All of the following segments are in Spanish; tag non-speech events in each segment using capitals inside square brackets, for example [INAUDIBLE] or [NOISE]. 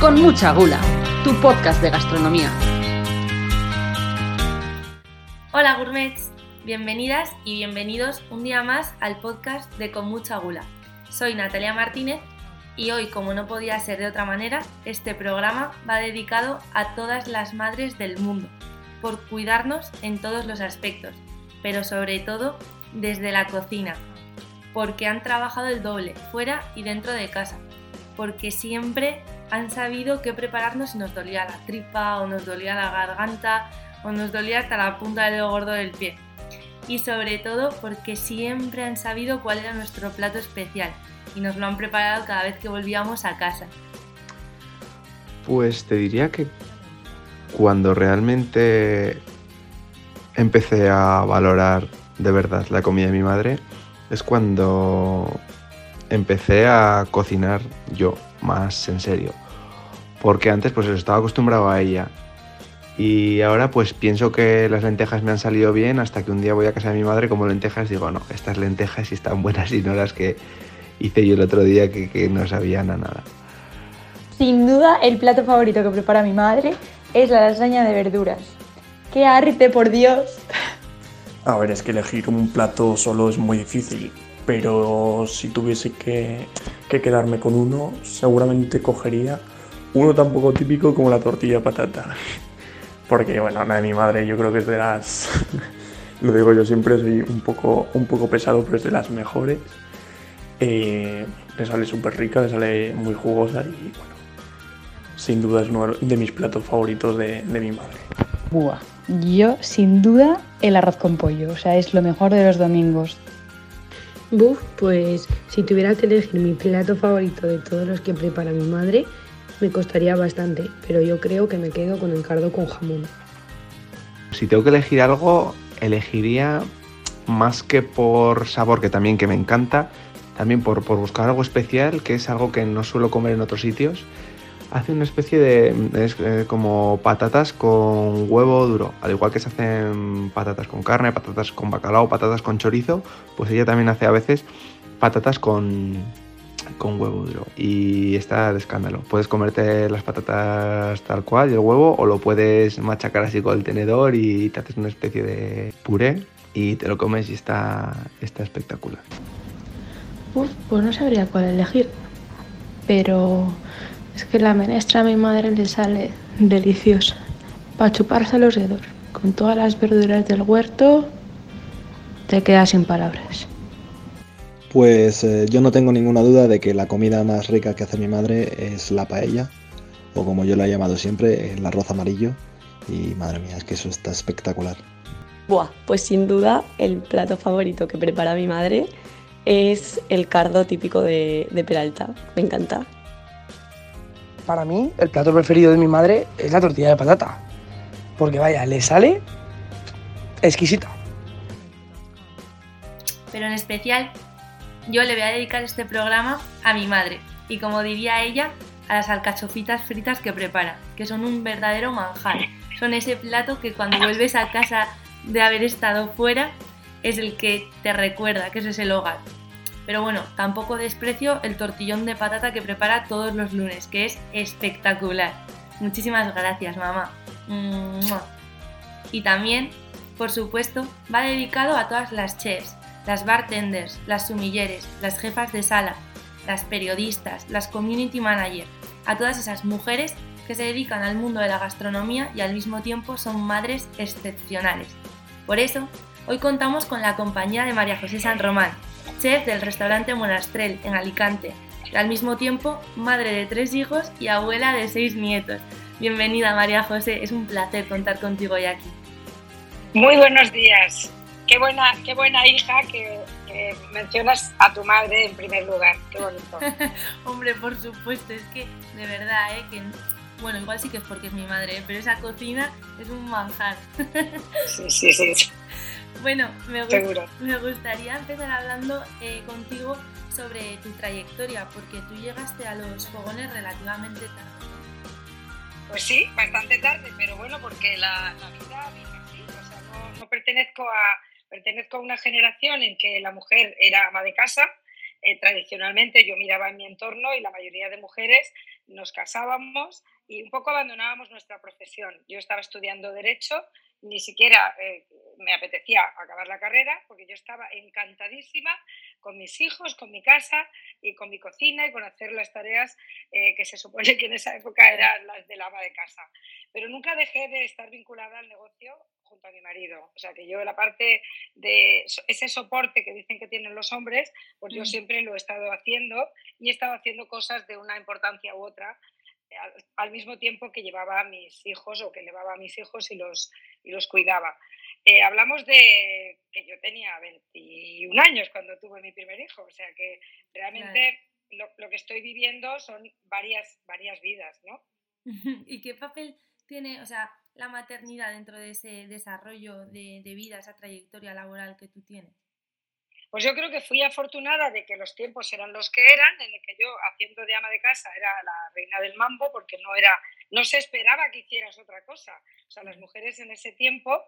Con mucha gula, tu podcast de gastronomía. Hola gourmets, bienvenidas y bienvenidos un día más al podcast de Con mucha gula. Soy Natalia Martínez y hoy, como no podía ser de otra manera, este programa va dedicado a todas las madres del mundo, por cuidarnos en todos los aspectos, pero sobre todo desde la cocina, porque han trabajado el doble, fuera y dentro de casa, porque siempre han sabido qué prepararnos si nos dolía la tripa o nos dolía la garganta o nos dolía hasta la punta del gordo del pie. Y sobre todo porque siempre han sabido cuál era nuestro plato especial y nos lo han preparado cada vez que volvíamos a casa. Pues te diría que cuando realmente empecé a valorar de verdad la comida de mi madre es cuando empecé a cocinar yo más en serio. Porque antes pues estaba acostumbrado a ella. Y ahora pues pienso que las lentejas me han salido bien hasta que un día voy a casa de mi madre como lentejas digo, no, estas lentejas sí están buenas y no las que hice yo el otro día que, no sabían a nada. Sin duda el plato favorito que prepara mi madre es la lasaña de verduras. ¡Qué arte, por Dios! A ver, es que elegir un plato solo es muy difícil pero si tuviese que, quedarme con uno, seguramente cogería uno tan poco típico como la tortilla patata. Porque, bueno, la de mi madre yo creo que es de las... [LAUGHS] lo digo yo siempre, soy un poco, un poco pesado, pero es de las mejores. Eh, le sale súper rica, le sale muy jugosa y, bueno, sin duda es uno de mis platos favoritos de, de mi madre. Buah, yo sin duda el arroz con pollo, o sea, es lo mejor de los domingos. Buf, pues si tuviera que elegir mi plato favorito de todos los que prepara mi madre, me costaría bastante, pero yo creo que me quedo con el cardo con jamón. Si tengo que elegir algo, elegiría más que por sabor, que también que me encanta, también por, por buscar algo especial, que es algo que no suelo comer en otros sitios hace una especie de es, eh, como patatas con huevo duro, al igual que se hacen patatas con carne, patatas con bacalao, patatas con chorizo, pues ella también hace a veces patatas con, con huevo duro y está de escándalo. Puedes comerte las patatas tal cual y el huevo o lo puedes machacar así con el tenedor y te haces una especie de puré y te lo comes y está, está espectacular. Pues no sabría cuál elegir, pero es que la menestra a mi madre le sale deliciosa. Para chuparse los dedos. Con todas las verduras del huerto, te quedas sin palabras. Pues eh, yo no tengo ninguna duda de que la comida más rica que hace mi madre es la paella, o como yo la he llamado siempre, el arroz amarillo. Y madre mía, es que eso está espectacular. Buah, pues sin duda el plato favorito que prepara mi madre es el cardo típico de, de Peralta. Me encanta para mí, el plato preferido de mi madre es la tortilla de patata. Porque vaya, le sale exquisita. Pero en especial, yo le voy a dedicar este programa a mi madre. Y como diría ella, a las alcachofitas fritas que prepara, que son un verdadero manjar. Son ese plato que cuando vuelves a casa de haber estado fuera es el que te recuerda que ese es el hogar. Pero bueno, tampoco desprecio el tortillón de patata que prepara todos los lunes, que es espectacular. Muchísimas gracias, mamá. Y también, por supuesto, va dedicado a todas las chefs, las bartenders, las sumilleres, las jefas de sala, las periodistas, las community managers, a todas esas mujeres que se dedican al mundo de la gastronomía y al mismo tiempo son madres excepcionales. Por eso, hoy contamos con la compañía de María José San Román, chef del restaurante Monastrel en Alicante, y al mismo tiempo madre de tres hijos y abuela de seis nietos. Bienvenida María José, es un placer contar contigo hoy aquí. Muy buenos días. Qué buena, qué buena hija que, mencionas a tu madre en primer lugar. Qué bonito. [LAUGHS] Hombre, por supuesto, es que de verdad, ¿eh? que bueno, igual sí que es porque es mi madre, pero esa cocina es un manjar. [LAUGHS] sí, sí, sí. Bueno, me, gustaría empezar hablando eh, contigo sobre tu trayectoria, porque tú llegaste a los fogones relativamente tarde. Pues sí, bastante tarde, pero bueno, porque la, vida viene así. O sea, no, pertenezco, a, pertenezco a una generación en que la mujer era ama de casa. Eh, tradicionalmente yo miraba en mi entorno y la mayoría de mujeres nos casábamos y un poco abandonábamos nuestra profesión. Yo estaba estudiando Derecho, ni siquiera eh, me apetecía acabar la carrera porque yo estaba encantadísima con mis hijos, con mi casa y con mi cocina y con hacer las tareas eh, que se supone que en esa época eran las del ama de casa. Pero nunca dejé de estar vinculada al negocio junto a mi marido. O sea que yo la parte de ese soporte que dicen que tienen los hombres, pues yo mm. siempre lo he estado haciendo y he estado haciendo cosas de una importancia u otra al, mismo tiempo que llevaba a mis hijos o que llevaba a mis hijos y los, y los cuidaba. Eh, hablamos de que yo tenía 21 años cuando tuve mi primer hijo, o sea que realmente lo, lo, que estoy viviendo son varias, varias vidas, ¿no? [LAUGHS] ¿Y qué papel tiene, o sea, la maternidad dentro de ese desarrollo de, de vida, esa trayectoria laboral que tú tienes? Pues yo creo que fui afortunada de que los tiempos eran los que eran, en el que yo, haciendo de ama de casa, era la reina del mambo, porque no, era, no se esperaba que hicieras otra cosa. O sea, las mujeres en ese tiempo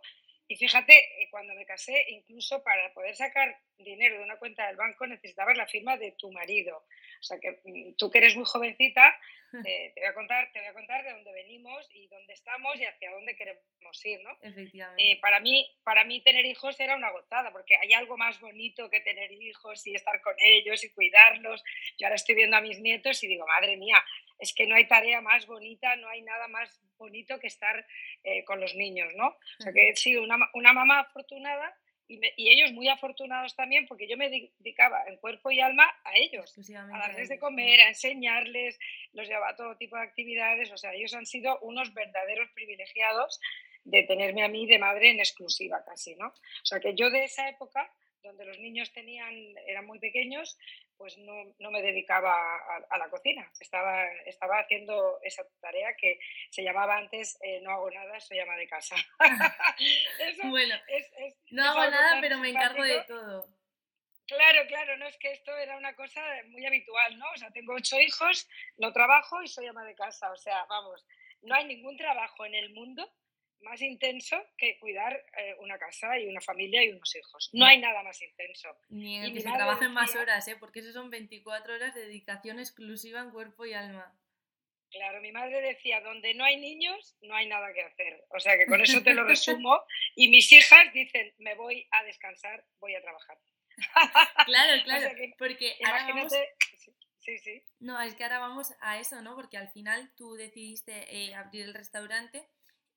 y fíjate, eh, cuando me casé, incluso para poder sacar dinero de una cuenta del banco necesitabas la firma de tu marido. O sea que mm, tú que eres muy jovencita, eh, te, voy a contar, te voy a contar de dónde venimos y dónde estamos y hacia dónde queremos ir, ¿no? Efectivamente. Eh, para, mí, para mí tener hijos era una gozada, porque hay algo más bonito que tener hijos y estar con ellos y cuidarlos. Yo ahora estoy viendo a mis nietos y digo, madre mía, es que no hay tarea más bonita, no hay nada más bonito que estar eh, con los niños, ¿no? O sea que he sido una, una mamá afortunada y, y, ellos muy afortunados también porque yo me dedicaba en cuerpo y alma a ellos, a darles de comer, a enseñarles, los llevaba a todo tipo de actividades, o sea, ellos han sido unos verdaderos privilegiados de tenerme a mí de madre en exclusiva casi, ¿no? O sea que yo de esa época donde los niños tenían, eran muy pequeños, pues no, no me dedicaba a, la cocina. Estaba, estaba haciendo esa tarea que se llamaba antes eh, No hago nada, soy ama de casa. [LAUGHS] [LAUGHS] bueno, no hago nada, pero me encargo de todo. Claro, claro, no es que esto era una cosa muy habitual, ¿no? O sea, tengo ocho hijos, no trabajo y soy ama de casa. O sea, vamos, no hay ningún trabajo en el mundo más intenso que cuidar eh, una casa y una familia y unos hijos. No hay nada más intenso. Ni en el que se trabajen más horas, ¿eh? porque eso son 24 horas de dedicación exclusiva en cuerpo y alma. Claro, mi madre decía, donde no hay niños, no hay nada que hacer. O sea que con eso te lo [LAUGHS] resumo. Y mis hijas dicen, me voy a descansar, voy a trabajar. [LAUGHS] Claro, claro, porque imagínate... Sí, sí. No, es que ahora vamos a eso, ¿no? Porque al final tú decidiste eh, abrir el restaurante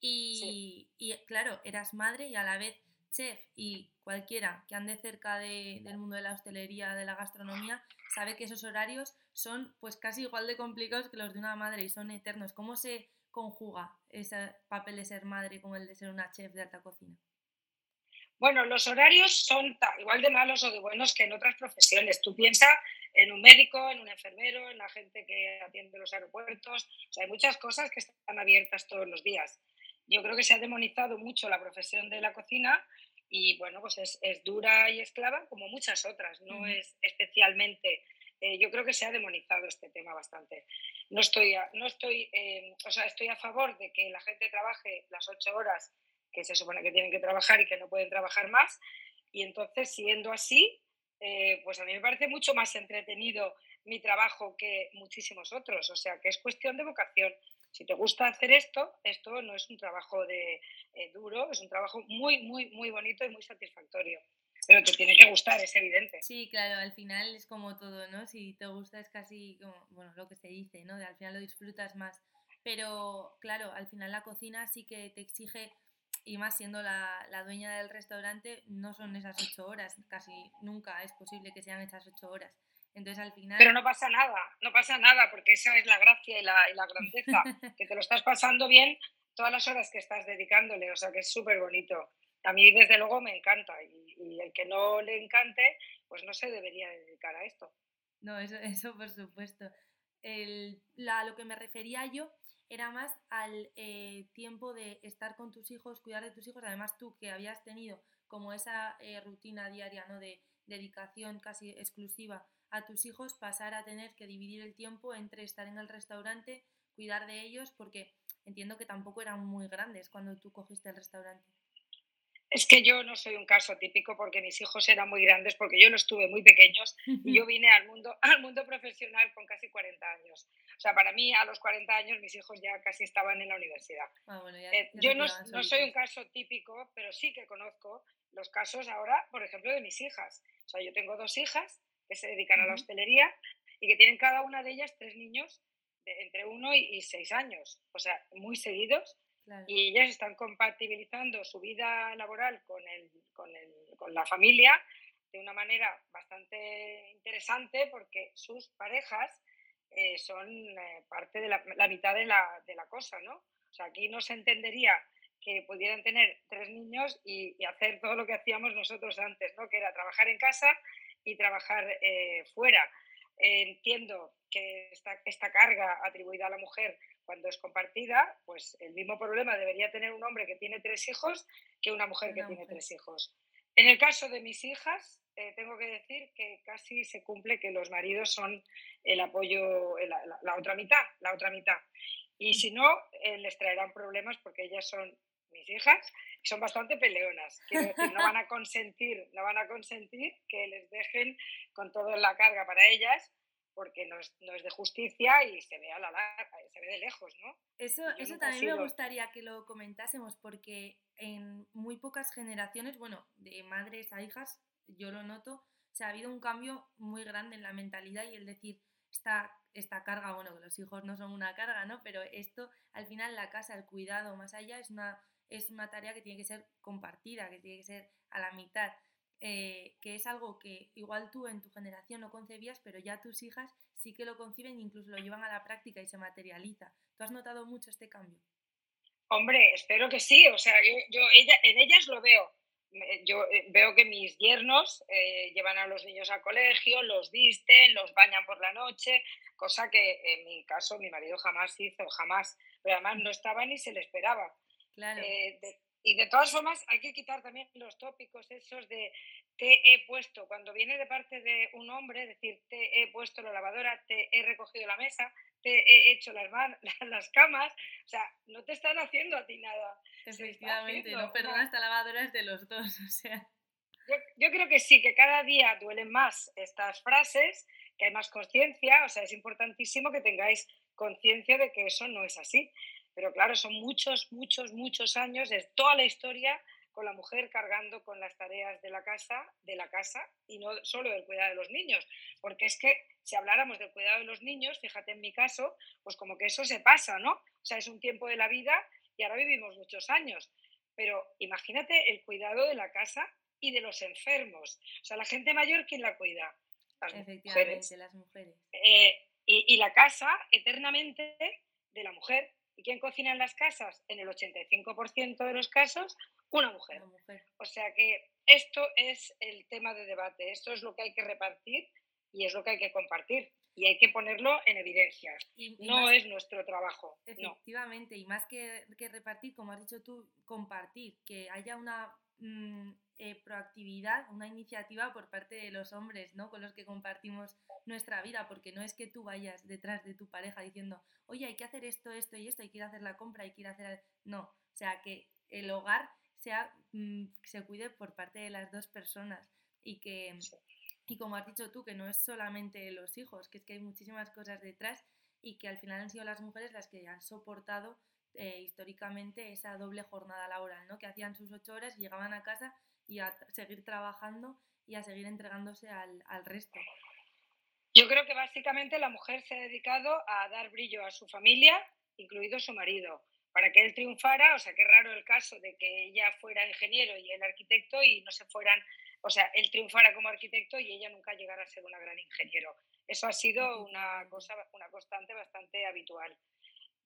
y, claro, eras madre y a la vez chef y cualquiera que ande cerca del mundo de la hostelería, de la gastronomía, sabe que esos horarios son pues casi igual de complicados que los de una madre y son eternos. ¿Cómo se conjuga ese papel de ser madre con el de ser una chef de alta cocina? Bueno, los horarios son igual de malos o de buenos que en otras profesiones. Tú piensas en un médico, en un enfermero, en la gente que atiende los aeropuertos. O sea, hay muchas cosas que están abiertas todos los días yo creo que se ha demonizado mucho la profesión de la cocina y bueno, pues es, es dura y esclava como muchas otras, no es especialmente, eh, yo creo que se ha demonizado este tema bastante. No estoy, a, no estoy, eh, o sea, estoy a favor de que la gente trabaje las ocho horas que se supone que tienen que trabajar y que no pueden trabajar más y entonces siendo así, eh, pues a mí me parece mucho más entretenido mi trabajo que muchísimos otros, o sea que es cuestión de vocación si te gusta hacer esto, esto no es un trabajo de, eh, duro, es un trabajo muy, muy, muy bonito y muy satisfactorio. Pero te tiene que gustar, es evidente. Sí, claro, al final es como todo, ¿no? Si te gusta es casi como, bueno, lo que se dice, ¿no? Al final lo disfrutas más. Pero, claro, al final la cocina sí que te exige, y más siendo la, la dueña del restaurante, no son esas ocho horas, casi nunca es posible que sean esas ocho horas. Entonces al final... Pero no pasa nada, no pasa nada, porque esa es la gracia y la, y la grandeza, [LAUGHS] que te lo estás pasando bien todas las horas que estás dedicándole, o sea que es súper bonito. A mí desde luego me encanta y, y, el que no le encante, pues no se debería dedicar a esto. No, eso, [LAUGHS] eso por supuesto. El, la, lo que me refería yo era más al eh, tiempo de estar con tus hijos, cuidar de tus hijos, además tú que habías tenido como esa eh, rutina diaria ¿no? de dedicación casi exclusiva a tus hijos pasar a tener que dividir el tiempo entre estar en el restaurante, cuidar de ellos, porque entiendo que tampoco eran muy grandes cuando tú cogiste el restaurante. Es que yo no soy un caso típico porque mis hijos eran muy grandes, porque yo los tuve muy pequeños y yo [LAUGHS] vine al mundo, [LAUGHS] al mundo profesional con casi 40 años. O sea, para mí a los 40 años mis hijos ya casi estaban en la universidad. Ah, bueno, ya- Eh, yo no, no soy un caso típico, pero sí que conozco los casos ahora, por ejemplo, de mis hijas. O sea, yo tengo dos hijas que se dedican a la hostelería y que tienen cada una de ellas tres niños de entre uno y, y seis años, o sea, muy seguidos, Claro. y ellas están compatibilizando su vida laboral con, el, con, el- con la familia de una manera bastante interesante porque sus parejas eh, son eh, parte de la, la mitad de la, de la cosa, ¿no? O sea, aquí no se entendería que pudieran tener tres niños y, y hacer todo lo que hacíamos nosotros antes, ¿no? Que era trabajar en casa y trabajar eh, fuera. Eh, entiendo que esta, esta carga atribuida a la mujer cuando es compartida, pues el mismo problema debería tener un hombre que tiene tres hijos que una mujer que tiene mujer. tres hijos. En el caso de mis hijas, eh, tengo que decir que casi se cumple que los maridos son el apoyo, el- la, la otra mitad, la otra mitad. Y si no, eh, les traerán problemas porque ellas son mis hijas y son bastante peleonas. Quiero decir, no van a consentir, no van a consentir que les dejen con toda la carga para ellas porque no es, no es de justicia y se ve a la larga, se ve de lejos, ¿no? Eso, Yo eso también me sido- gustaría que lo comentásemos porque en muy pocas generaciones, bueno, de madres a hijas, yo lo noto, o sea, ha habido un cambio muy grande en la mentalidad y el decir, esta, esta carga, bueno, que los hijos no son una carga, ¿no? Pero esto, al final, la casa, el cuidado más allá, es una, es una tarea que tiene que ser compartida, que tiene que ser a la mitad. eh, que es algo que igual tú en tu generación no concebías, pero ya tus hijas sí que lo conciben e incluso lo llevan a la práctica y se materializa. ¿Tú has notado mucho este cambio? Hombre, espero que sí. O sea, yo, yo ella, en ellas lo veo. Yo eh, veo que mis yernos eh, llevan a los niños al colegio, los visten, los bañan por la noche, cosa que en mi caso mi marido jamás hizo, jamás. Pero además no estaba ni se le esperaba. Claro. Eh, de- y de todas formas hay que quitar también los tópicos esos de te he puesto, cuando viene de parte de un hombre, decir te he puesto la lavadora, te he recogido la mesa, te he hecho las, man- [LAUGHS] las camas, o sea, no te están haciendo a ti nada. Efectivamente, no perdona esta lavadora es de los dos, [LAUGHS] o sea. Yo, yo creo que sí, que cada día duelen más estas frases, que hay más conciencia, o sea, es importantísimo que tengáis conciencia de que eso no es así. Pero claro, son muchos, muchos, muchos años, es toda la historia con la mujer cargando con las tareas de la casa, de la casa y no solo del cuidado de los niños, porque es que si habláramos del cuidado de los niños, fíjate en mi caso, pues como que eso se pasa, ¿no? O sea, es un tiempo de la vida y ahora vivimos muchos años, pero imagínate el cuidado de la casa y de los enfermos. O sea, la gente mayor, ¿quién la cuida? Las Efectivamente, mujeres. las mujeres. Eh, y, y la casa eternamente de la mujer. ¿Y quién cocina en las casas? En el 85% de los casos, una mujer. Una mujer. O sea que esto es el tema de debate, esto es lo que hay que repartir y es lo que hay que compartir y hay que ponerlo en evidencia. Y, y No es nuestro trabajo. No. Efectivamente, y más que, que repartir, como has dicho tú, compartir, que haya una mm, eh, proactividad, una iniciativa por parte de los hombres, ¿no? Con los que compartimos nuestra vida, porque no es que tú vayas detrás de tu pareja diciendo, oye, hay que hacer esto, esto y esto, hay que ir a hacer la compra, hay que ir a hacer... No, o sea, que el hogar sea, mm, se cuide por parte de las dos personas y que... Y como has dicho tú, que no es solamente los hijos, que es que hay muchísimas cosas detrás y que al final han sido las mujeres las que han soportado eh, históricamente esa doble jornada laboral, ¿no? Que hacían sus ocho horas y llegaban a casa y a seguir trabajando y a seguir entregándose al, al resto. Yo creo que básicamente la mujer se ha dedicado a dar brillo a su familia, incluido su marido, para que él triunfara. O sea, qué raro el caso de que ella fuera ingeniero y él arquitecto y no se fueran, o sea, él triunfara como arquitecto y ella nunca llegara a ser una gran ingeniero. Eso ha sido una cosa, una constante bastante habitual.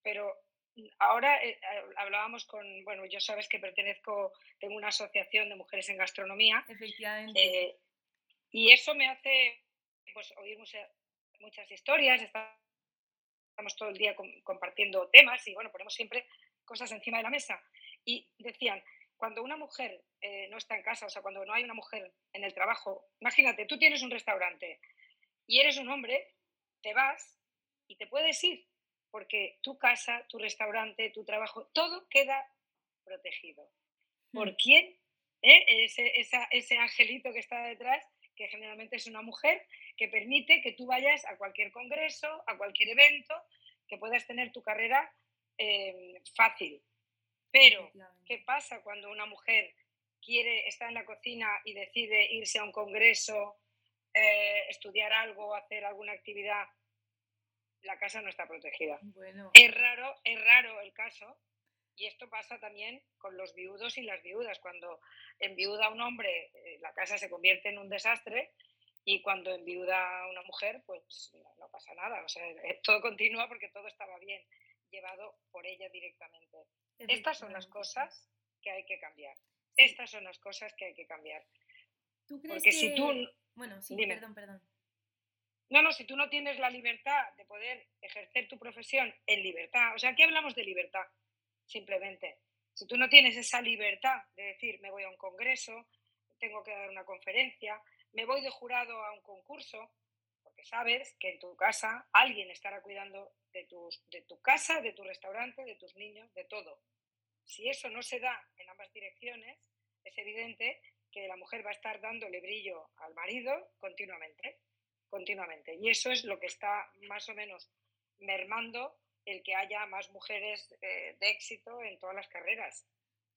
Pero ahora eh, hablábamos con, bueno, yo sabes que pertenezco, tengo una asociación de mujeres en gastronomía. Efectivamente. Eh, y eso me hace pues, oír muchas, muchas historias, estamos todo el día com- compartiendo temas y bueno, ponemos siempre cosas encima de la mesa. Y decían, cuando una mujer eh, no está en casa, o sea, cuando no hay una mujer en el trabajo, imagínate, tú tienes un restaurante y eres un hombre, te vas y te puedes ir, porque tu casa, tu restaurante, tu trabajo, todo queda protegido. ¿Por quién? ¿eh? ese, ese angelito que está detrás, que generalmente es una mujer, que permite que tú vayas a cualquier congreso, a cualquier evento, que puedas tener tu carrera eh, fácil. Pero, ¿qué pasa cuando una mujer quiere estar en la cocina y decide irse a un congreso, eh, estudiar algo, hacer alguna actividad? La casa no está protegida. Es raro, es raro el caso, y esto pasa también con los viudos y las viudas. Cuando enviuda un hombre, eh, la casa se convierte en un desastre y cuando enviuda una mujer, pues no, pasa nada. O sea, eh, todo continúa porque todo estaba bien llevado por ella directamente. Estas son las cosas que hay que cambiar. Estas son las cosas que hay que cambiar. ¿Tú crees porque si tú... Bueno, sí, perdón, perdón. No, no, si tú no tienes la libertad de poder ejercer tu profesión en libertad, o sea, aquí hablamos de libertad simplemente. Si tú no tienes esa libertad de decir, me voy a un congreso, tengo que dar una conferencia, me voy de jurado a un concurso, porque sabes que en tu casa alguien estará cuidando de, tus, de tu casa, de tu restaurante, de tus niños, de todo. Si eso no se da en ambas direcciones, es evidente que la mujer va a estar dándole brillo al marido continuamente, continuamente. Y eso es lo que está más o menos mermando el que haya más mujeres eh, de éxito en todas las carreras,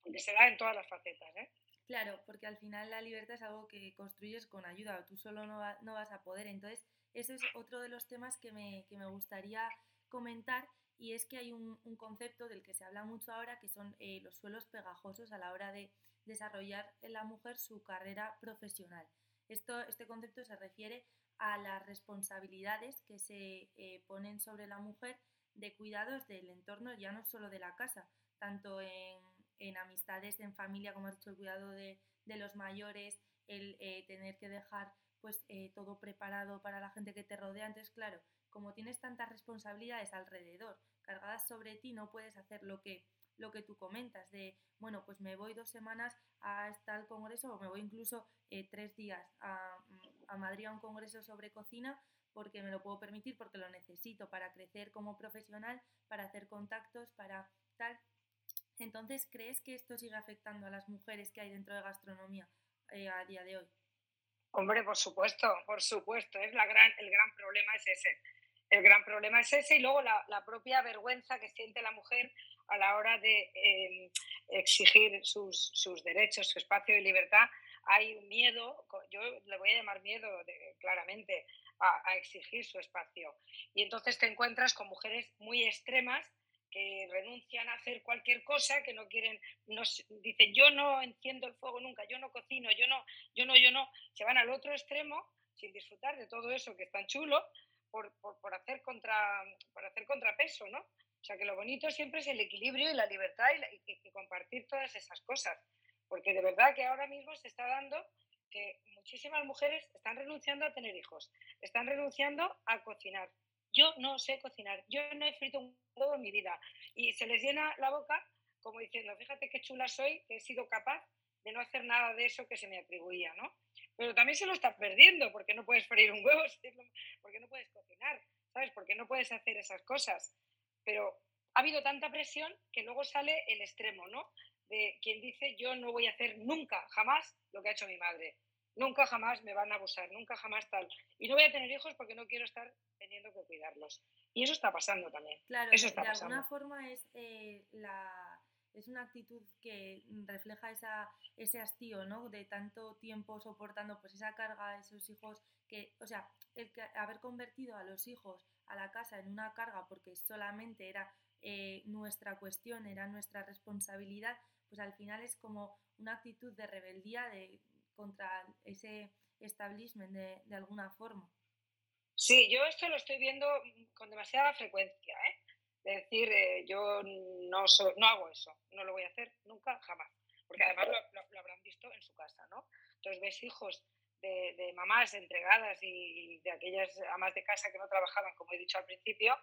porque se da en todas las facetas. ¿eh? Claro, porque al final la libertad es algo que construyes con ayuda, tú solo no, vas a poder. Entonces, ese es otro de los temas que me, gustaría comentar y es que hay un, concepto del que se habla mucho ahora que son eh, los suelos pegajosos a la hora de desarrollar en la mujer su carrera profesional. Esto, este concepto se refiere a las responsabilidades que se ponen sobre la mujer de cuidados del entorno, ya no solo de la casa, tanto en, amistades, en familia, como has dicho, el cuidado de, los mayores, el eh, tener que dejar pues eh, todo preparado para la gente que te rodea. Entonces, claro, como tienes tantas responsabilidades alrededor, cargadas sobre ti, no puedes hacer lo que, lo que tú comentas, de, bueno, pues me voy dos semanas a tal congreso o me voy incluso eh, tres días a, a Madrid a un congreso sobre cocina, porque me lo puedo permitir, porque lo necesito para crecer como profesional, para hacer contactos, para tal. Entonces, ¿crees que esto sigue afectando a las mujeres que hay dentro de gastronomía eh, a día de hoy? Hombre, por supuesto, por supuesto. Es la gran, el gran problema es ese. El gran problema es ese y luego la, propia vergüenza que siente la mujer a la hora de em, exigir sus, sus, derechos, su espacio de libertad. Hay un miedo, yo le voy a llamar miedo claramente, a, exigir su espacio. Y entonces te encuentras con mujeres muy extremas que renuncian a hacer cualquier cosa, que no quieren, no, dicen yo no enciendo el fuego nunca, yo no cocino, yo no, yo no, yo no, se van al otro extremo sin disfrutar de todo eso que es tan chulo por, por, hacer, contra, por hacer contrapeso, ¿no? O sea que lo bonito siempre es el equilibrio y la libertad y, y compartir todas esas cosas, porque de verdad que ahora mismo se está dando que muchísimas mujeres están renunciando a tener hijos, están renunciando a cocinar. Yo no sé cocinar, yo no he frito un huevo en mi vida y se les llena la boca como diciendo, fíjate qué chula soy, que he sido capaz de no hacer nada de eso que se me atribuía, ¿no? Pero también se lo está perdiendo porque no puedes freír un huevo, [LAUGHS] porque no puedes cocinar, ¿sabes? Porque no puedes hacer esas cosas. Pero ha habido tanta presión que luego sale el extremo, ¿no? De quien dice yo no voy a hacer nunca, jamás lo que ha hecho mi madre. Nunca jamás me van a abusar, nunca jamás tal. Y no voy a tener hijos porque no quiero estar teniendo que cuidarlos. Y eso está pasando también. Claro, eso de alguna forma es, eh, la, es una actitud que refleja esa, ese hastío, ¿no? De tanto tiempo soportando pues esa carga esos hijos que, o sea, el que haber convertido a los hijos a la casa en una carga porque solamente era eh, nuestra cuestión, era nuestra responsabilidad, pues al final es como una actitud de rebeldía de, contra ese establishment de, de alguna forma. Sí, yo esto lo estoy viendo con demasiada frecuencia, ¿eh? Decir, eh, yo no, no hago eso, no lo voy a hacer nunca, jamás. Porque además lo, habrán visto en su casa, ¿no? Entonces ves hijos de, de, mamás entregadas y de aquellas amas de casa que no trabajaban, como he dicho al principio,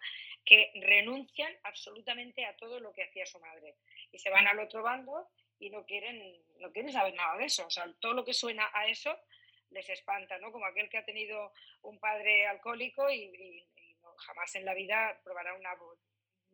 que renuncian absolutamente a todo lo que hacía su madre y se van al otro bando y no quieren, no quieren saber nada de eso. O sea, todo lo que suena a eso les espanta, ¿no? Como aquel que ha tenido un padre alcohólico y, jamás en la vida probará una,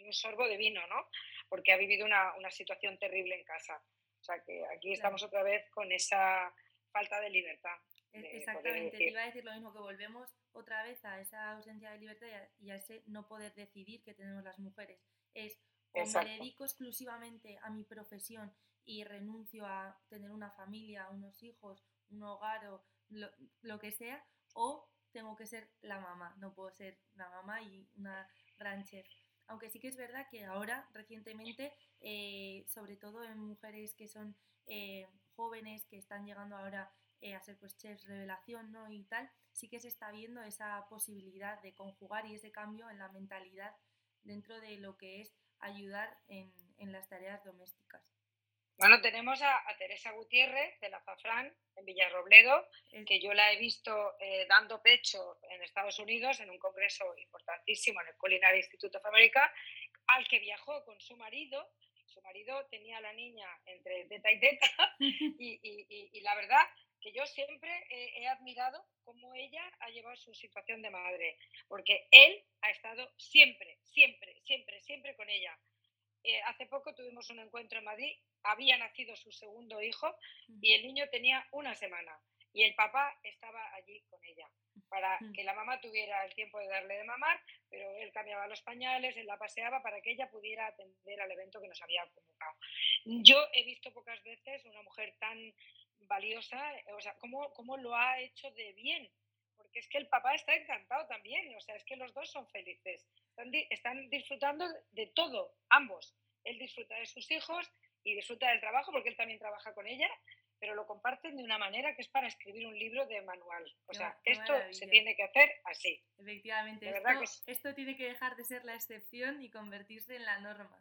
un sorbo de vino, ¿no? Porque ha vivido una, una situación terrible en casa. O sea que aquí estamos otra vez con esa falta de libertad. Exactamente, te iba a decir lo mismo, que volvemos otra vez a esa ausencia de libertad y a, ese no poder decidir que tenemos las mujeres. Es o me dedico exclusivamente a mi profesión y renuncio a tener una familia, unos hijos, un hogar o lo, lo que sea, o tengo que ser la mamá, no puedo ser una mamá y una gran chef. Aunque sí que es verdad que ahora, recientemente, eh, sobre todo en mujeres que son eh, jóvenes, que están llegando ahora eh, a ser pues chefs revelación ¿no? y tal, sí que se está viendo esa posibilidad de conjugar y ese cambio en la mentalidad dentro de lo que es ayudar en, en las tareas domésticas. Bueno, tenemos a, Teresa Gutiérrez de la Zafrán en Villarrobledo, que yo la he visto eh, dando pecho en Estados Unidos en un congreso importantísimo en el Culinary Institute of America, al que viajó con su marido. Su marido tenía a la niña entre teta y teta [LAUGHS] y, la verdad que yo siempre he admirado cómo ella ha llevado su situación de madre, porque él ha estado siempre, siempre, siempre, siempre con ella. Eh, hace poco tuvimos un encuentro en Madrid había nacido su segundo hijo y el niño tenía una semana y el papá estaba allí con ella para que la mamá tuviera el tiempo de darle de mamar, pero él cambiaba los pañales, él la paseaba para que ella pudiera atender al evento que nos había convocado. Yo he visto pocas veces una mujer tan valiosa, o sea, cómo, cómo lo ha hecho de bien, porque es que el papá está encantado también, o sea, es que los dos son felices, están, están disfrutando de todo, ambos. Él disfruta de sus hijos, y disfruta del trabajo porque él también trabaja con ella, pero lo comparten de una manera que es para escribir un libro de manual. O sea, esto se tiene que hacer así. Efectivamente, esto, esto, tiene que dejar de ser la excepción y convertirse en la norma.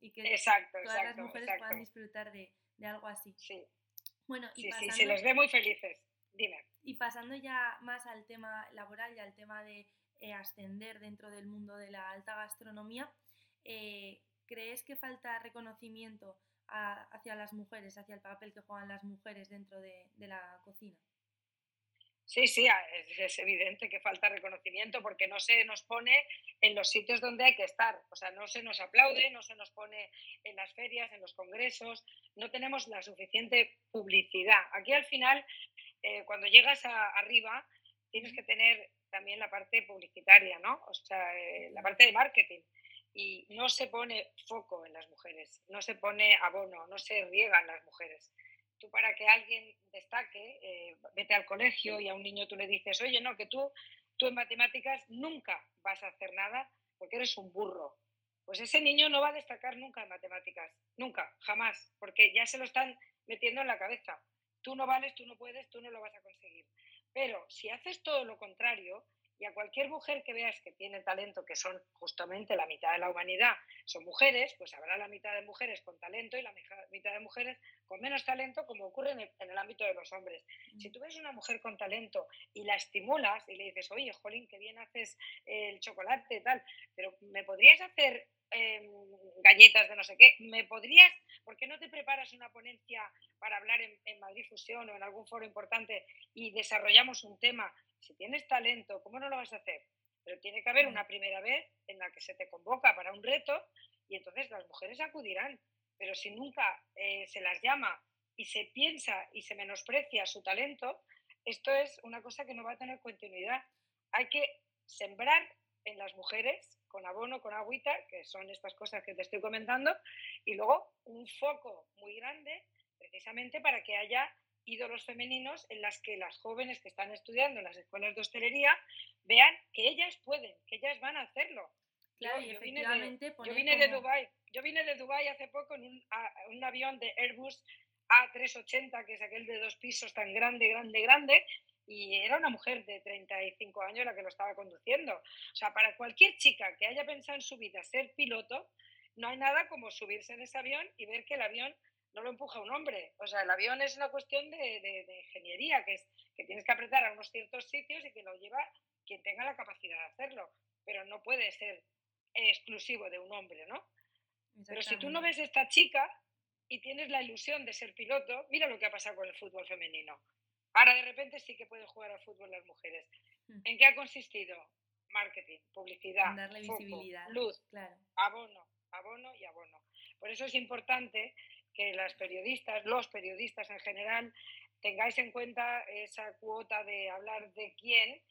Y que exacto, todas las mujeres puedan disfrutar de, de, algo así. Sí. Bueno, y sí, pasando, sí, se les ve muy felices. Dime. Y pasando ya más al tema laboral y al tema de eh, ascender dentro del mundo de la alta gastronomía, eh, ¿crees que falta reconocimiento hacia las mujeres, hacia el papel que juegan las mujeres dentro de, la cocina. Sí, sí, es, evidente que falta reconocimiento porque no se nos pone en los sitios donde hay que estar. O sea, no se nos aplaude, no se nos pone en las ferias, en los congresos, no tenemos la suficiente publicidad. Aquí al final, eh, cuando llegas arriba, tienes que tener también la parte publicitaria, ¿no? O sea, eh, la parte de marketing y no se pone foco en las mujeres, no se pone abono, no se riegan las mujeres. Tú para que alguien destaque, eh, vete al colegio y a un niño tú le dices, oye, no, que tú, tú en matemáticas nunca vas a hacer nada porque eres un burro. Pues ese niño no va a destacar nunca en matemáticas, nunca, jamás, porque ya se lo están metiendo en la cabeza. Tú no vales, tú no puedes, tú no lo vas a conseguir. Pero si haces todo lo contrario, y a cualquier mujer que veas que tiene talento, que son justamente la mitad de la humanidad, son mujeres, pues habrá la mitad de mujeres con talento y la mitad de mujeres con menos talento, como ocurre en el, ámbito de los hombres. Mm. Si tú ves una mujer con talento y la estimulas y le dices, oye, Jolín, qué bien haces el chocolate, tal, pero ¿me podrías hacer em, galletas de no sé qué? ¿Me podrías, por qué no te preparas una ponencia para hablar en, en Madrid Fusión o en algún foro importante y desarrollamos un tema si tienes talento, ¿cómo no lo vas a hacer? Pero tiene que haber una primera vez en la que se te convoca para un reto y entonces las mujeres acudirán. Pero si nunca eh, se las llama y se piensa y se menosprecia su talento, esto es una cosa que no va a tener continuidad. Hay que sembrar en las mujeres con abono, con agüita, que son estas cosas que te estoy comentando, y luego un foco muy grande precisamente para que haya ídolos femeninos en las que las jóvenes que están estudiando en las escuelas de hostelería vean que ellas pueden, que ellas van a hacerlo. Claro, yo, vine de, yo vine de Dubai, yo vine de Dubai hace poco en un, un avión de Airbus A380, que es aquel de dos pisos tan grande, grande, grande, y era una mujer de 35 años la que lo estaba conduciendo. O sea, para cualquier chica que haya pensado en su vida ser piloto, no hay nada como subirse en ese avión y ver que el avión no lo empuja un hombre. O sea, el avión es una cuestión de, ingeniería, que es que tienes que apretar a unos ciertos sitios y que lo lleva quien tenga la capacidad de hacerlo. Pero no puede ser exclusivo de un hombre, ¿no? Pero si tú no ves esta chica y tienes la ilusión de ser piloto, mira lo que ha pasado con el fútbol femenino. Ahora de repente sí que pueden jugar al fútbol las mujeres. Hmm. ¿En qué ha consistido? Marketing, publicidad, luz, abono, abono y abono. Por eso es importante que las periodistas, los periodistas en general, tengáis en cuenta esa cuota de hablar de quién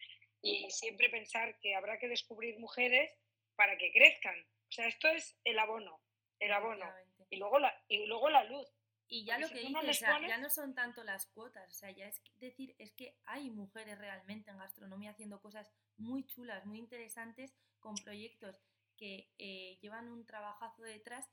y siempre pensar que habrá que descubrir mujeres para que crezcan. O sea, esto es el abono, el abono. Y luego la, y luego la luz. Y ya lo que dices, ya no son tanto las cuotas, o sea, ya es decir, es que hay mujeres realmente en gastronomía haciendo cosas muy chulas, muy interesantes, con proyectos que eh, llevan un trabajazo detrás,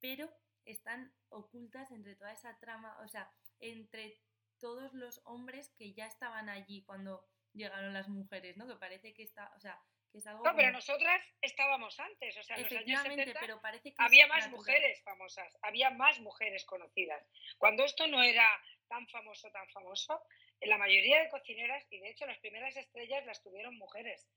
pero están ocultas entre toda esa trama, o sea, entre todos los hombres que ya estaban allí cuando llegaron las mujeres, ¿no? Que parece que está, o sea, que es algo... No, pero nosotras estábamos antes, o sea, en los años 70 pero parece que había más mujeres famosas, había más mujeres conocidas. Cuando esto no era tan famoso, tan famoso, en la mayoría de cocineras, y de hecho las primeras estrellas las tuvieron mujeres.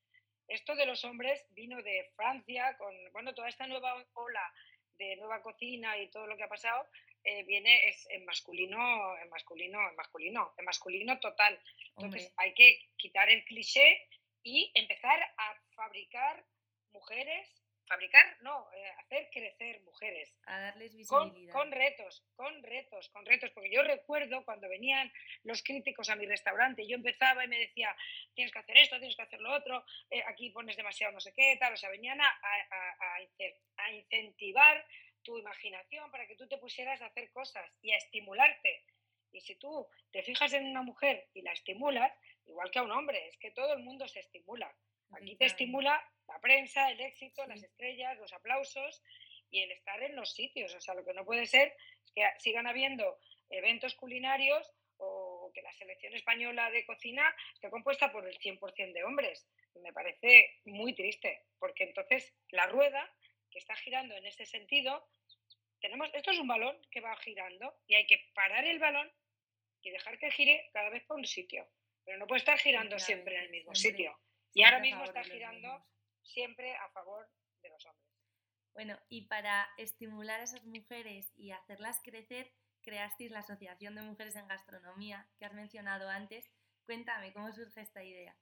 Esto de los hombres vino de Francia, con, bueno, toda esta nueva ola de nueva cocina y todo lo que ha pasado, eh, viene es en masculino, en masculino, en masculino, en masculino total. Entonces hay que quitar el cliché y empezar a fabricar mujeres fabricar, no, eh, hacer crecer mujeres. A darles visibilidad. Con, retos, con retos, con retos. Porque yo recuerdo cuando venían los críticos a mi restaurante, yo empezaba y me decía, tienes que hacer esto, tienes que hacer lo otro, eh, aquí pones demasiado no sé qué, tal. O sea, venían a, a, incentivar tu imaginación para que tú te pusieras a hacer cosas y a estimularte. Y si tú te fijas en una mujer y la estimulas, igual que a un hombre, es que todo el mundo se estimula. Aquí te estimula la prensa, el éxito, las estrellas, los aplausos y el estar en los sitios. O sea, lo que no puede ser es que sigan habiendo eventos culinarios o que la selección española de cocina esté compuesta por el 100% de hombres. Me parece muy triste, porque entonces la rueda que está girando en ese sentido, tenemos, esto es un balón que va girando y hay que parar el balón y dejar que gire cada vez por un sitio. Pero no puede estar girando siempre en el mismo sitio. Y ahora mismo está girando siempre a favor de los hombres. Bueno, y para estimular a esas mujeres y hacerlas crecer, creasteis la Asociación de Mujeres en Gastronomía que has mencionado antes. Cuéntame, ¿cómo surge esta idea?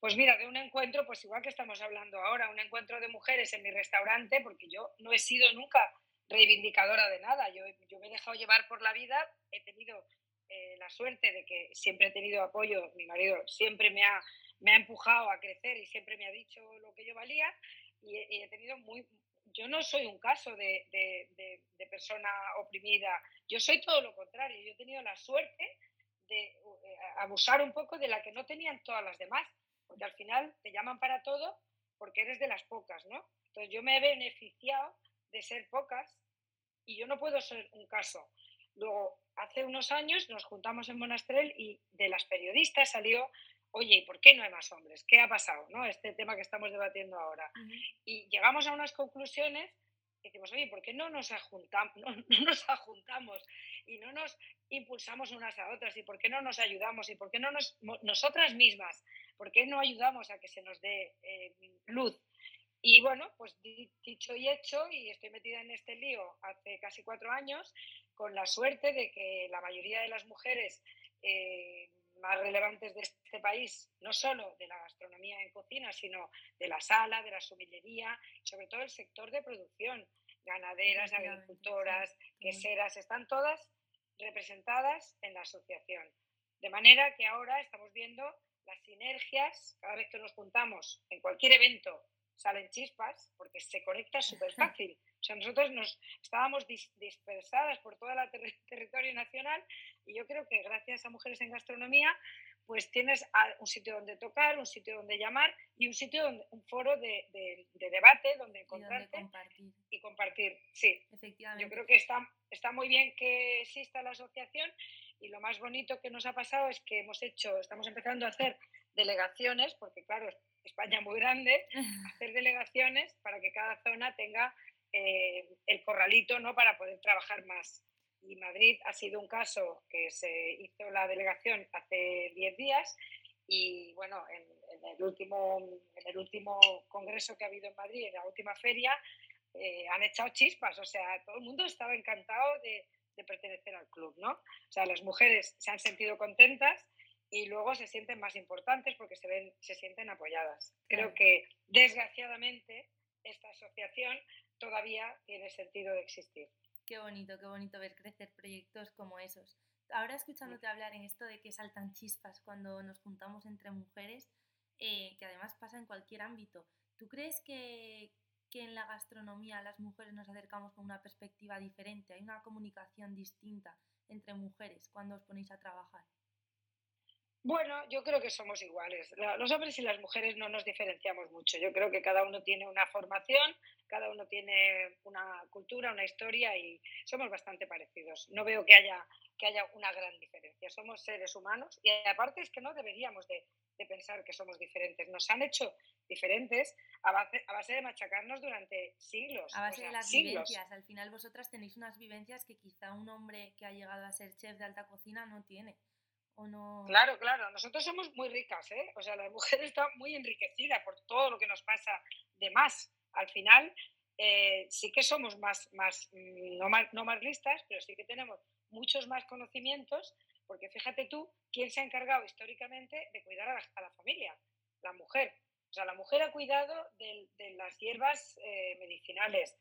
Pues mira, de un encuentro, pues igual que estamos hablando ahora, un encuentro de mujeres en mi restaurante, porque yo no he sido nunca reivindicadora de nada, yo, yo me he dejado llevar por la vida, he tenido eh, la suerte de que siempre he tenido apoyo, mi marido siempre me ha, me ha empujado a crecer y siempre me ha dicho lo que yo valía y, he tenido muy... Yo no soy un caso de, de, persona oprimida, yo soy todo lo contrario, yo he tenido la suerte de eh, abusar un poco de la que no tenían todas las demás, porque al final te llaman para todo porque eres de las pocas, ¿no? Entonces yo me he beneficiado de ser pocas y yo no puedo ser un caso. Luego, hace unos años nos juntamos en Monastrell y de las periodistas salió, oye, ¿y por qué no hay más hombres? ¿Qué ha pasado? ¿no? Este tema que estamos debatiendo ahora. Y llegamos a unas conclusiones decimos, oye, ¿por qué no nos, ajuntamos, no, nos ajuntamos y no nos impulsamos unas a otras? ¿Y por qué no nos ayudamos? ¿Y por qué no nos, nosotras mismas, por qué no ayudamos a que se nos dé eh, luz? Y bueno, pues dicho y hecho, y estoy metida en este lío hace casi cuatro años, con la suerte de que la mayoría de las mujeres eh, más relevantes de este país, no solo de la gastronomía en cocina, sino de la sala, de la sumillería, sobre todo el sector de producción, ganaderas, agricultoras, queseras, están todas representadas en la asociación. De manera que ahora estamos viendo las sinergias, cada vez que nos juntamos en cualquier evento salen chispas porque se conecta [LAUGHS] súper fácil. O sea, nosotros nos estábamos dispersadas por todo el [LAUGHS] territorio nacional y yo creo que gracias a Mujeres en Gastronomía, pues tienes un sitio donde tocar, un sitio donde llamar y un sitio, donde, un foro de, de, debate donde encontrarte y, compartir. y compartir. Sí, Efectivamente. yo creo que está, está muy bien que exista la asociación y lo más bonito que nos ha pasado es que hemos hecho, estamos empezando a hacer delegaciones, porque claro, España muy grande, [LAUGHS] hacer delegaciones para que cada zona tenga eh, el corralito ¿no? para poder trabajar más. Y Madrid ha sido un caso que se hizo la delegación hace 10 días y bueno, en, el último, en el último congreso que ha habido en Madrid, en la última feria, eh, han echado chispas, o sea, todo el mundo estaba encantado de, de pertenecer al club, ¿no? O sea, las mujeres se han sentido contentas y luego se sienten más importantes porque se, ven, se sienten apoyadas. Creo que desgraciadamente esta asociación todavía tiene sentido de existir. Qué bonito, qué bonito ver crecer proyectos como esos. Ahora escuchándote hablar en esto de que saltan chispas cuando nos juntamos entre mujeres, eh, que además pasa en cualquier ámbito, ¿tú crees que, que en la gastronomía las mujeres nos acercamos con una perspectiva diferente? ¿Hay una comunicación distinta entre mujeres cuando os ponéis a trabajar? Bueno, yo creo que somos iguales. Los hombres y las mujeres no nos diferenciamos mucho. Yo creo que cada uno tiene una formación, cada uno tiene una cultura, una historia y somos bastante parecidos. No veo que haya, que haya una gran diferencia. Somos seres humanos y aparte es que no deberíamos de, pensar que somos diferentes. Nos han hecho diferentes a base, de machacarnos durante siglos. A base de las vivencias. Al final vosotras tenéis unas vivencias que quizá un hombre que ha llegado a ser chef de alta cocina no tiene. Claro, claro, nosotros somos muy ricas, ¿eh? O sea, la mujer [LAUGHS] está muy enriquecida por todo lo que nos pasa de más. Al final, eh, sí que somos más, más mm, no, más, no más listas, pero sí que tenemos muchos más conocimientos, porque fíjate tú, ¿quién se ha encargado históricamente de cuidar a la, familia? La mujer. O sea, la mujer ha cuidado de, las hierbas eh, medicinales,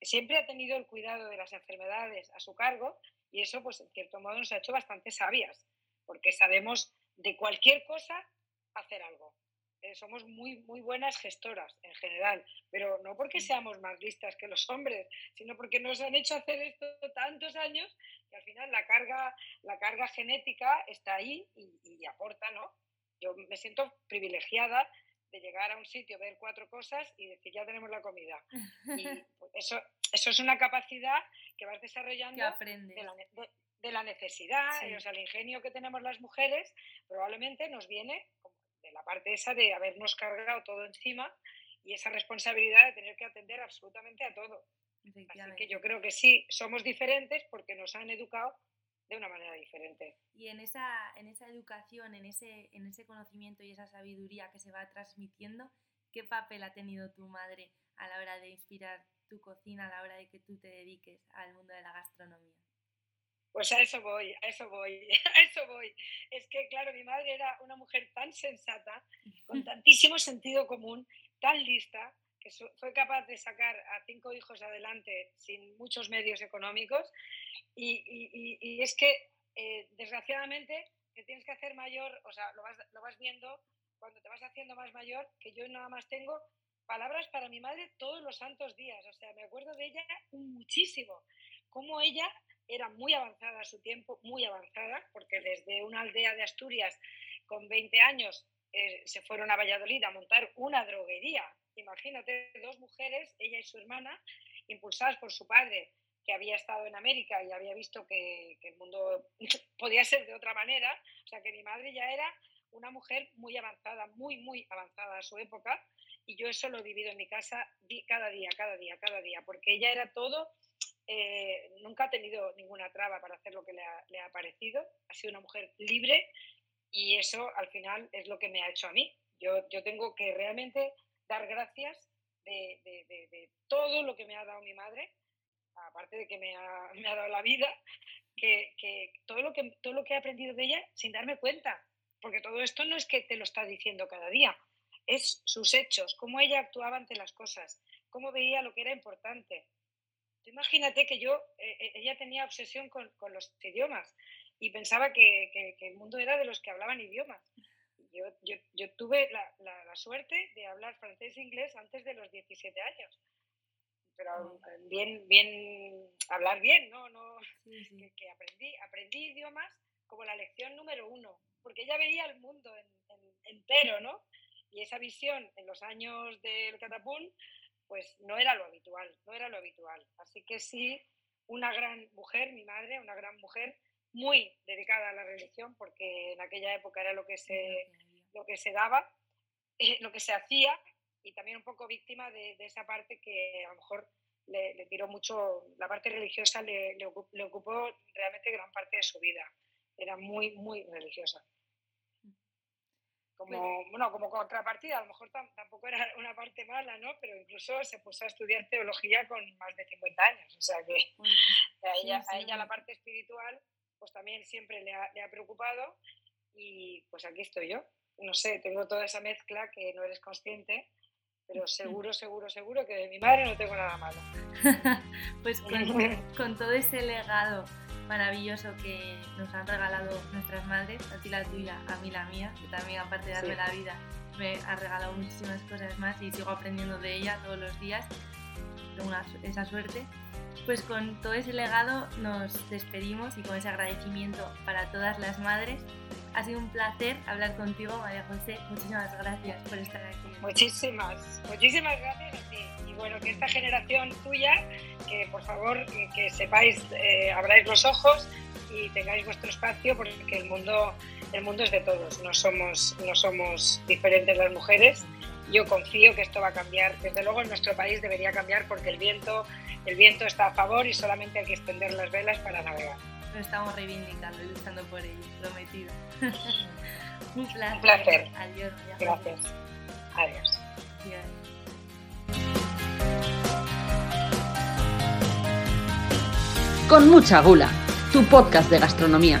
siempre ha tenido el cuidado de las enfermedades a su cargo y eso, pues, en cierto modo, nos ha hecho bastante sabias porque sabemos de cualquier cosa hacer algo. Eh, somos muy, muy buenas gestoras en general, pero no porque seamos más listas que los hombres, sino porque nos han hecho hacer esto tantos años que al final la carga, la carga genética está ahí y, aporta, ¿no? Yo me siento privilegiada de llegar a un sitio, ver cuatro cosas y decir, ya tenemos la comida. Y [LAUGHS] pues, eso, eso es una capacidad que vas desarrollando de la, de la necesidad, o sea, el ingenio que tenemos las mujeres probablemente nos viene de la parte esa de habernos cargado todo encima y esa responsabilidad de tener que atender absolutamente a todo. Así que yo creo que sí, somos diferentes porque nos han educado de una manera diferente. Y en esa, en esa educación, en ese, en ese conocimiento y esa sabiduría que se va transmitiendo, ¿qué papel ha tenido tu madre a la hora de inspirar tu cocina, a la hora de que tú te dediques al mundo de la gastronomía? Pues a eso voy, a eso voy, [LAUGHS] a eso voy. Es que, claro, mi madre era una mujer tan sensata, con [LAUGHS] tantísimo sentido común, tan lista, que fue capaz de sacar a cinco hijos adelante sin muchos medios económicos. Y, es que, eh, desgraciadamente, te tienes que hacer mayor, o sea, lo vas, lo vas viendo cuando te vas haciendo más mayor, que yo nada más tengo palabras para mi madre todos los santos días. O sea, me acuerdo de ella muchísimo. Cómo ella era muy avanzada a su tiempo, muy avanzada, porque desde una aldea de Asturias con 20 años eh, se fueron a Valladolid a montar una droguería. Imagínate, dos mujeres, ella y su hermana, impulsadas por su padre, que había estado en América y había visto que, que el mundo [LAUGHS] podía ser de otra manera. O sea, que mi madre ya era una mujer muy avanzada, muy, muy avanzada a su época. Y yo eso lo he vivido en mi casa cada día, cada día, cada día, porque ella era todo eh, nunca ha tenido ninguna traba para hacer lo que le ha, parecido, ha sido una mujer libre y eso al final es lo que me ha hecho a mí. Yo, yo tengo que realmente dar gracias de, de, todo lo que me ha dado mi madre, aparte de que me ha, [LAUGHS] me ha dado la vida, que, que, todo, lo que todo lo que he aprendido de ella sin darme cuenta, porque todo esto no es que te lo está diciendo cada día, es sus hechos, cómo ella actuaba ante las cosas, cómo veía lo que era importante, imagínate que yo, eh, eh, ella tenía obsesión con, los idiomas y pensaba que, el mundo era de los que hablaban idiomas. Yo, yo, tuve la, suerte de hablar francés e inglés antes de los 17 años. Pero bien, bien, hablar bien, ¿no? no [LAUGHS] Que, aprendí, aprendí idiomas como la lección número uno, porque ella veía el mundo entero, ¿no? Y esa visión en los años del catapult pues no era lo habitual, no era lo habitual. Así que sí, una gran mujer, mi madre, una gran mujer muy dedicada a la religión, porque en aquella época era lo que se, lo que se daba, eh, lo que se hacía, y también un poco víctima de, esa parte que a lo mejor le, tiró mucho, la parte religiosa le, le ocupó realmente gran parte de su vida. Era muy, muy religiosa como, bueno, como contrapartida, a lo mejor tampoco era [LAUGHS] una parte mala, ¿no? Pero incluso se puso a estudiar teología con más de 50 años, o sea que [LAUGHS] a, ella, a ella la parte espiritual pues también siempre le ha, le ha, preocupado y pues aquí estoy yo. No sé, tengo toda esa mezcla que no eres consciente pero seguro, seguro, seguro que de mi madre no tengo nada malo. [LAUGHS] pues con, con, todo ese legado maravilloso que nos han regalado nuestras madres, a ti la tuya, a mí la mía, que también aparte de darme la vida, me ha regalado muchísimas cosas más y sigo aprendiendo de ella todos los días. Tengo esa suerte. Pues con todo ese legado nos despedimos y con ese agradecimiento para todas las madres. Ha sido un placer hablar contigo, María José. Muchísimas gracias por estar aquí. Muchísimas, muchísimas gracias a ti. Bueno, que esta generación tuya, que por favor, que sepáis, eh, abráis los ojos y tengáis vuestro espacio porque el mundo, el mundo es de todos, no somos, no somos diferentes las mujeres. Yo confío que esto va a cambiar. Desde luego en nuestro país debería cambiar porque el viento, el viento está a favor y solamente hay que extender las velas para navegar. Lo estamos reivindicando y luchando por ello, prometido. [LAUGHS] Un placer. Un placer. Adiós. Gracias. Adiós. Adiós. Con mucha gula tu podcast de gastronomía.